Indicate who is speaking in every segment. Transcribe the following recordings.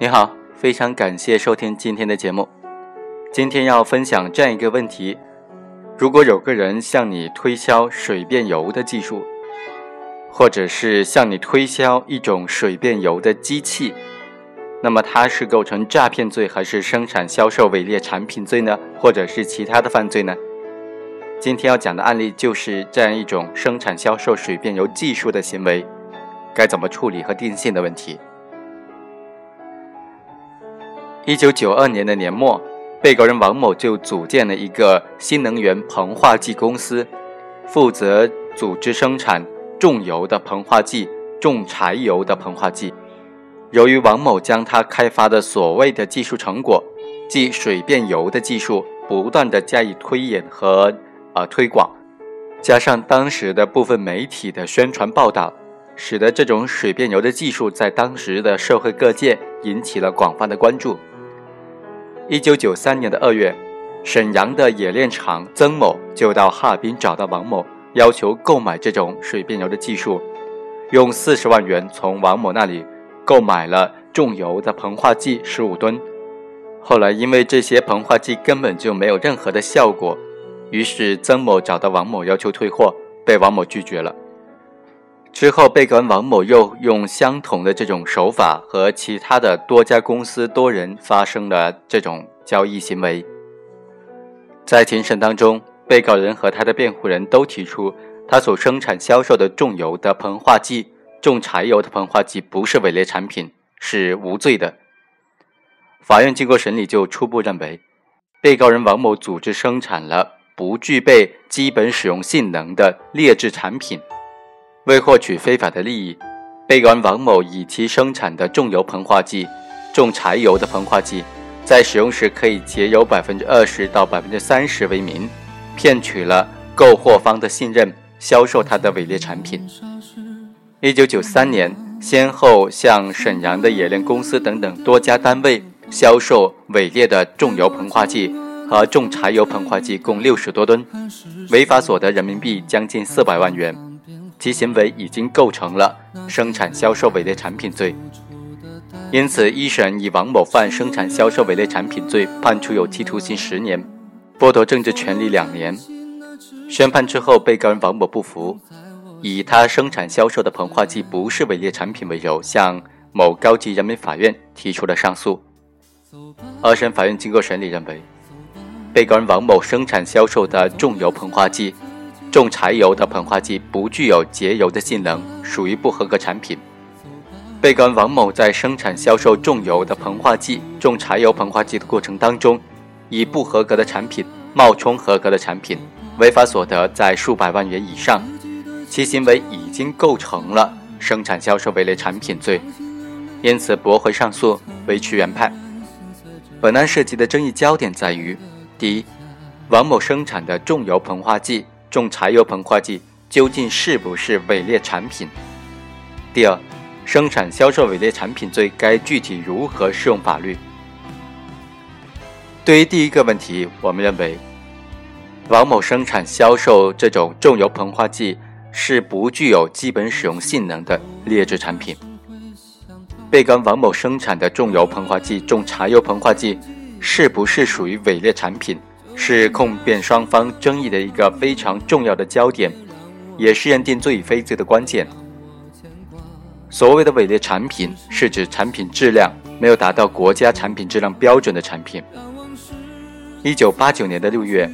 Speaker 1: 你好，非常感谢收听今天的节目。今天要分享这样一个问题：如果有个人向你推销水变油的技术，或者是向你推销一种水变油的机器，那么它是构成诈骗罪，还是生产销售伪劣产品罪呢？或者是其他的犯罪呢？今天要讲的案例就是这样一种生产销售水变油技术的行为，该怎么处理和定性的问题。一九九二年的年末，被告人王某就组建了一个新能源膨化剂公司，负责组织生产重油的膨化剂、重柴油的膨化剂。由于王某将他开发的所谓的技术成果，即水变油的技术，不断的加以推演和呃推广，加上当时的部分媒体的宣传报道，使得这种水变油的技术在当时的社会各界引起了广泛的关注。一九九三年的二月，沈阳的冶炼厂曾某就到哈尔滨找到王某，要求购买这种水变油的技术，用四十万元从王某那里购买了重油的膨化剂十五吨。后来因为这些膨化剂根本就没有任何的效果，于是曾某找到王某要求退货，被王某拒绝了。之后，被告人王某又用相同的这种手法和其他的多家公司多人发生了这种交易行为。在庭审当中，被告人和他的辩护人都提出，他所生产销售的重油的膨化剂、重柴油的膨化剂不是伪劣产品，是无罪的。法院经过审理，就初步认为，被告人王某组织生产了不具备基本使用性能的劣质产品。为获取非法的利益，被告人王某以其生产的重油膨化剂、重柴油的膨化剂，在使用时可以节油百分之二十到百分之三十为名，骗取了购货方的信任，销售他的伪劣产品。一九九三年，先后向沈阳的冶炼公司等等多家单位销售伪劣的重油膨化剂和重柴油膨化剂共六十多吨，违法所得人民币将近四百万元。其行为已经构成了生产销售伪劣产品罪，因此一审以王某犯生产销售伪劣产品罪判处有期徒刑十年，剥夺政治权利两年。宣判之后，被告人王某不服，以他生产销售的膨化剂不是伪劣产品为由，向某高级人民法院提出了上诉。二审法院经过审理认为，被告人王某生产销售的重油膨化剂。重柴油的膨化剂不具有节油的性能，属于不合格产品。被告人王某在生产销售重油的膨化剂、重柴油膨化剂的过程当中，以不合格的产品冒充合格的产品，违法所得在数百万元以上，其行为已经构成了生产销售伪劣产品罪，因此驳回上诉，维持原判。本案涉及的争议焦点在于：第一，王某生产的重油膨化剂。重柴油膨化剂究竟是不是伪劣产品？第二，生产销售伪劣产品罪该具体如何适用法律？对于第一个问题，我们认为，王某生产销售这种重油膨化剂是不具有基本使用性能的劣质产品。被告王某生产的重油膨化剂、重柴油膨化剂是不是属于伪劣产品？是控辩双方争议的一个非常重要的焦点，也是认定罪与非罪的关键。所谓的伪劣产品，是指产品质量没有达到国家产品质量标准的产品。一九八九年的六月，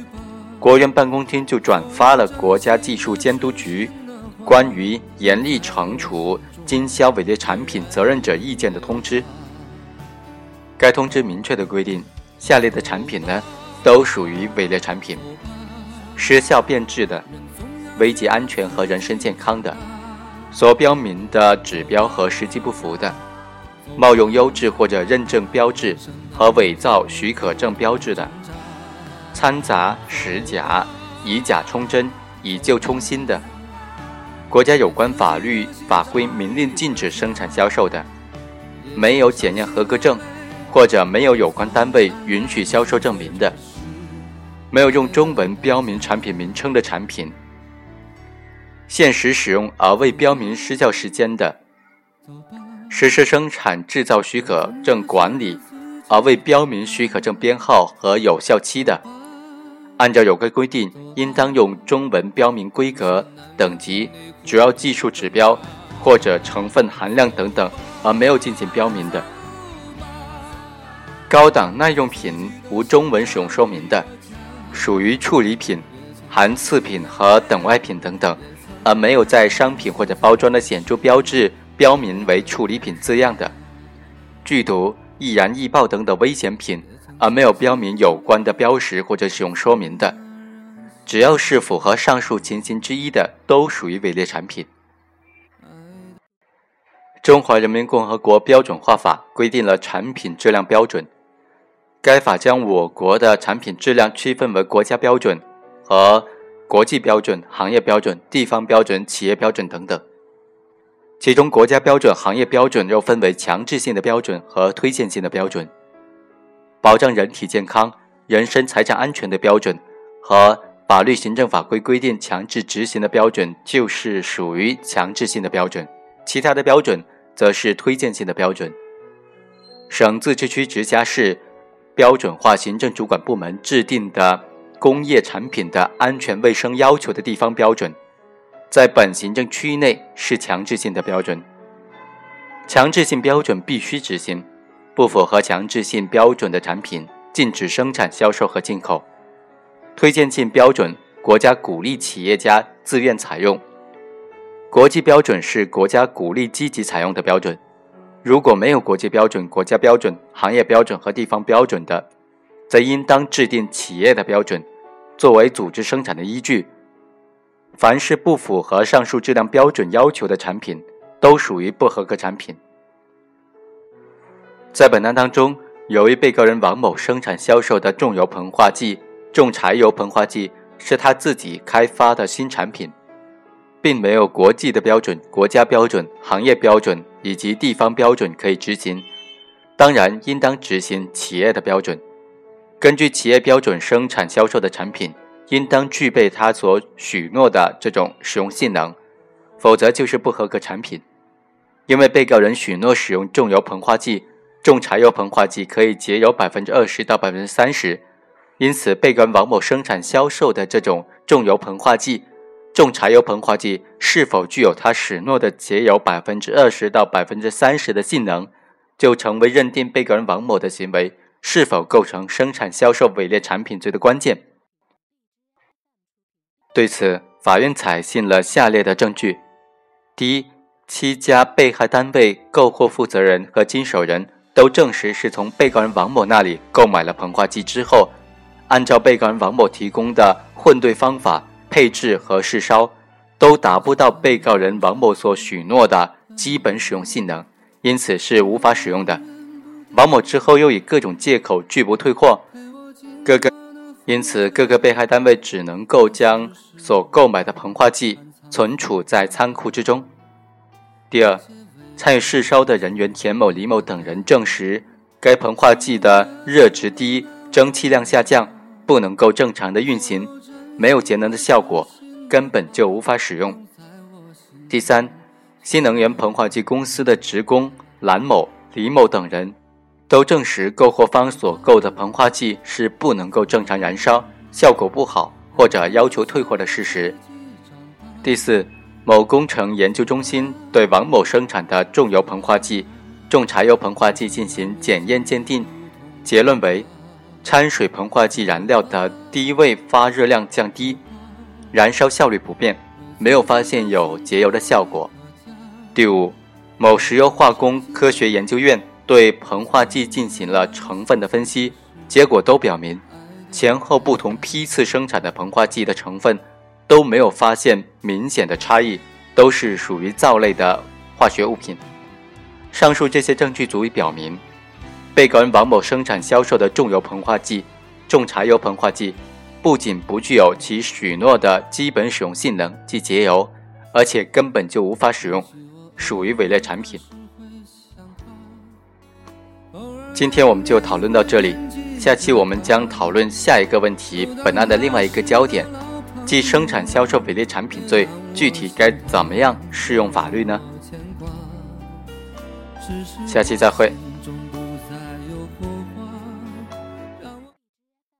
Speaker 1: 国务院办公厅就转发了国家技术监督局关于严厉惩处经销伪劣产品责任者意见的通知。该通知明确的规定，下列的产品呢？都属于伪劣产品，失效变质的，危及安全和人身健康的，所标明的指标和实际不符的，冒用优质或者认证标志和伪造许可证标志的，掺杂实假、以假充真、以旧充新的，国家有关法律法规明令禁止生产销售的，没有检验合格证或者没有有关单位允许销售证明的。没有用中文标明产品名称的产品，限时使用而未标明失效时间的，实施生产制造许可证管理，而未标明许可证编号和有效期的，按照有关规定，应当用中文标明规格、等级、主要技术指标或者成分含量等等，而没有进行标明的。高档耐用品无中文使用说明的，属于处理品，含次品和等外品等等，而没有在商品或者包装的显著标志标明为处理品字样的，剧毒、易燃易爆等等危险品，而没有标明有关的标识或者使用说明的，只要是符合上述情形之一的，都属于伪劣产品。中华人民共和国标准化法规定了产品质量标准。该法将我国的产品质量区分为国家标准和国际标准、行业标准、地方标准、企业标准等等。其中，国家标准、行业标准又分为强制性的标准和推荐性的标准。保障人体健康、人身财产安全的标准和法律行政法规规定强制执行的标准，就是属于强制性的标准；其他的标准则是推荐性的标准。省、自治区、直辖市。标准化行政主管部门制定的工业产品的安全卫生要求的地方标准，在本行政区域内是强制性的标准。强制性标准必须执行，不符合强制性标准的产品禁止生产、销售和进口。推荐性标准，国家鼓励企业家自愿采用；国际标准是国家鼓励积极采用的标准。如果没有国际标准、国家标准、行业标准和地方标准的，则应当制定企业的标准，作为组织生产的依据。凡是不符合上述质量标准要求的产品，都属于不合格产品。在本案当中，由于被告人王某生产销售的重油膨化剂、重柴油膨化剂是他自己开发的新产品。并没有国际的标准、国家标准、行业标准以及地方标准可以执行，当然应当执行企业的标准。根据企业标准生产销售的产品，应当具备他所许诺的这种使用性能，否则就是不合格产品。因为被告人许诺使用重油膨化剂、重柴油膨化剂可以节油百分之二十到百分之三十，因此被告人王某生产销售的这种重油膨化剂。重柴油膨化剂是否具有他许诺的节油百分之二十到百分之三十的性能，就成为认定被告人王某的行为是否构成生产销售伪劣产品罪的关键。对此，法院采信了下列的证据：第一，七家被害单位购货负责人和经手人都证实是从被告人王某那里购买了膨化剂之后，按照被告人王某提供的混兑方法。配置和试烧都达不到被告人王某所许诺的基本使用性能，因此是无法使用的。王某之后又以各种借口拒不退货，各个因此各个被害单位只能够将所购买的膨化剂存储在仓库之中。第二，参与试烧的人员田某、李某等人证实，该膨化剂的热值低，蒸汽量下降，不能够正常的运行。没有节能的效果，根本就无法使用。第三，新能源膨化剂公司的职工蓝某、李某等人都证实购货方所购的膨化剂是不能够正常燃烧，效果不好，或者要求退货的事实。第四，某工程研究中心对王某生产的重油膨化剂、重柴油膨化剂进行检验鉴定，结论为。掺水膨化剂燃料的第一位发热量降低，燃烧效率不变，没有发现有节油的效果。第五，某石油化工科学研究院对膨化剂进行了成分的分析，结果都表明，前后不同批次生产的膨化剂的成分都没有发现明显的差异，都是属于皂类的化学物品。上述这些证据足以表明。被告人王某生产销售的重油膨化剂、重柴油膨化剂，不仅不具有其许诺的基本使用性能即节油，而且根本就无法使用，属于伪劣产品。今天我们就讨论到这里，下期我们将讨论下一个问题，本案的另外一个焦点，即生产销售伪劣产品罪具体该怎么样适用法律呢？下期再会。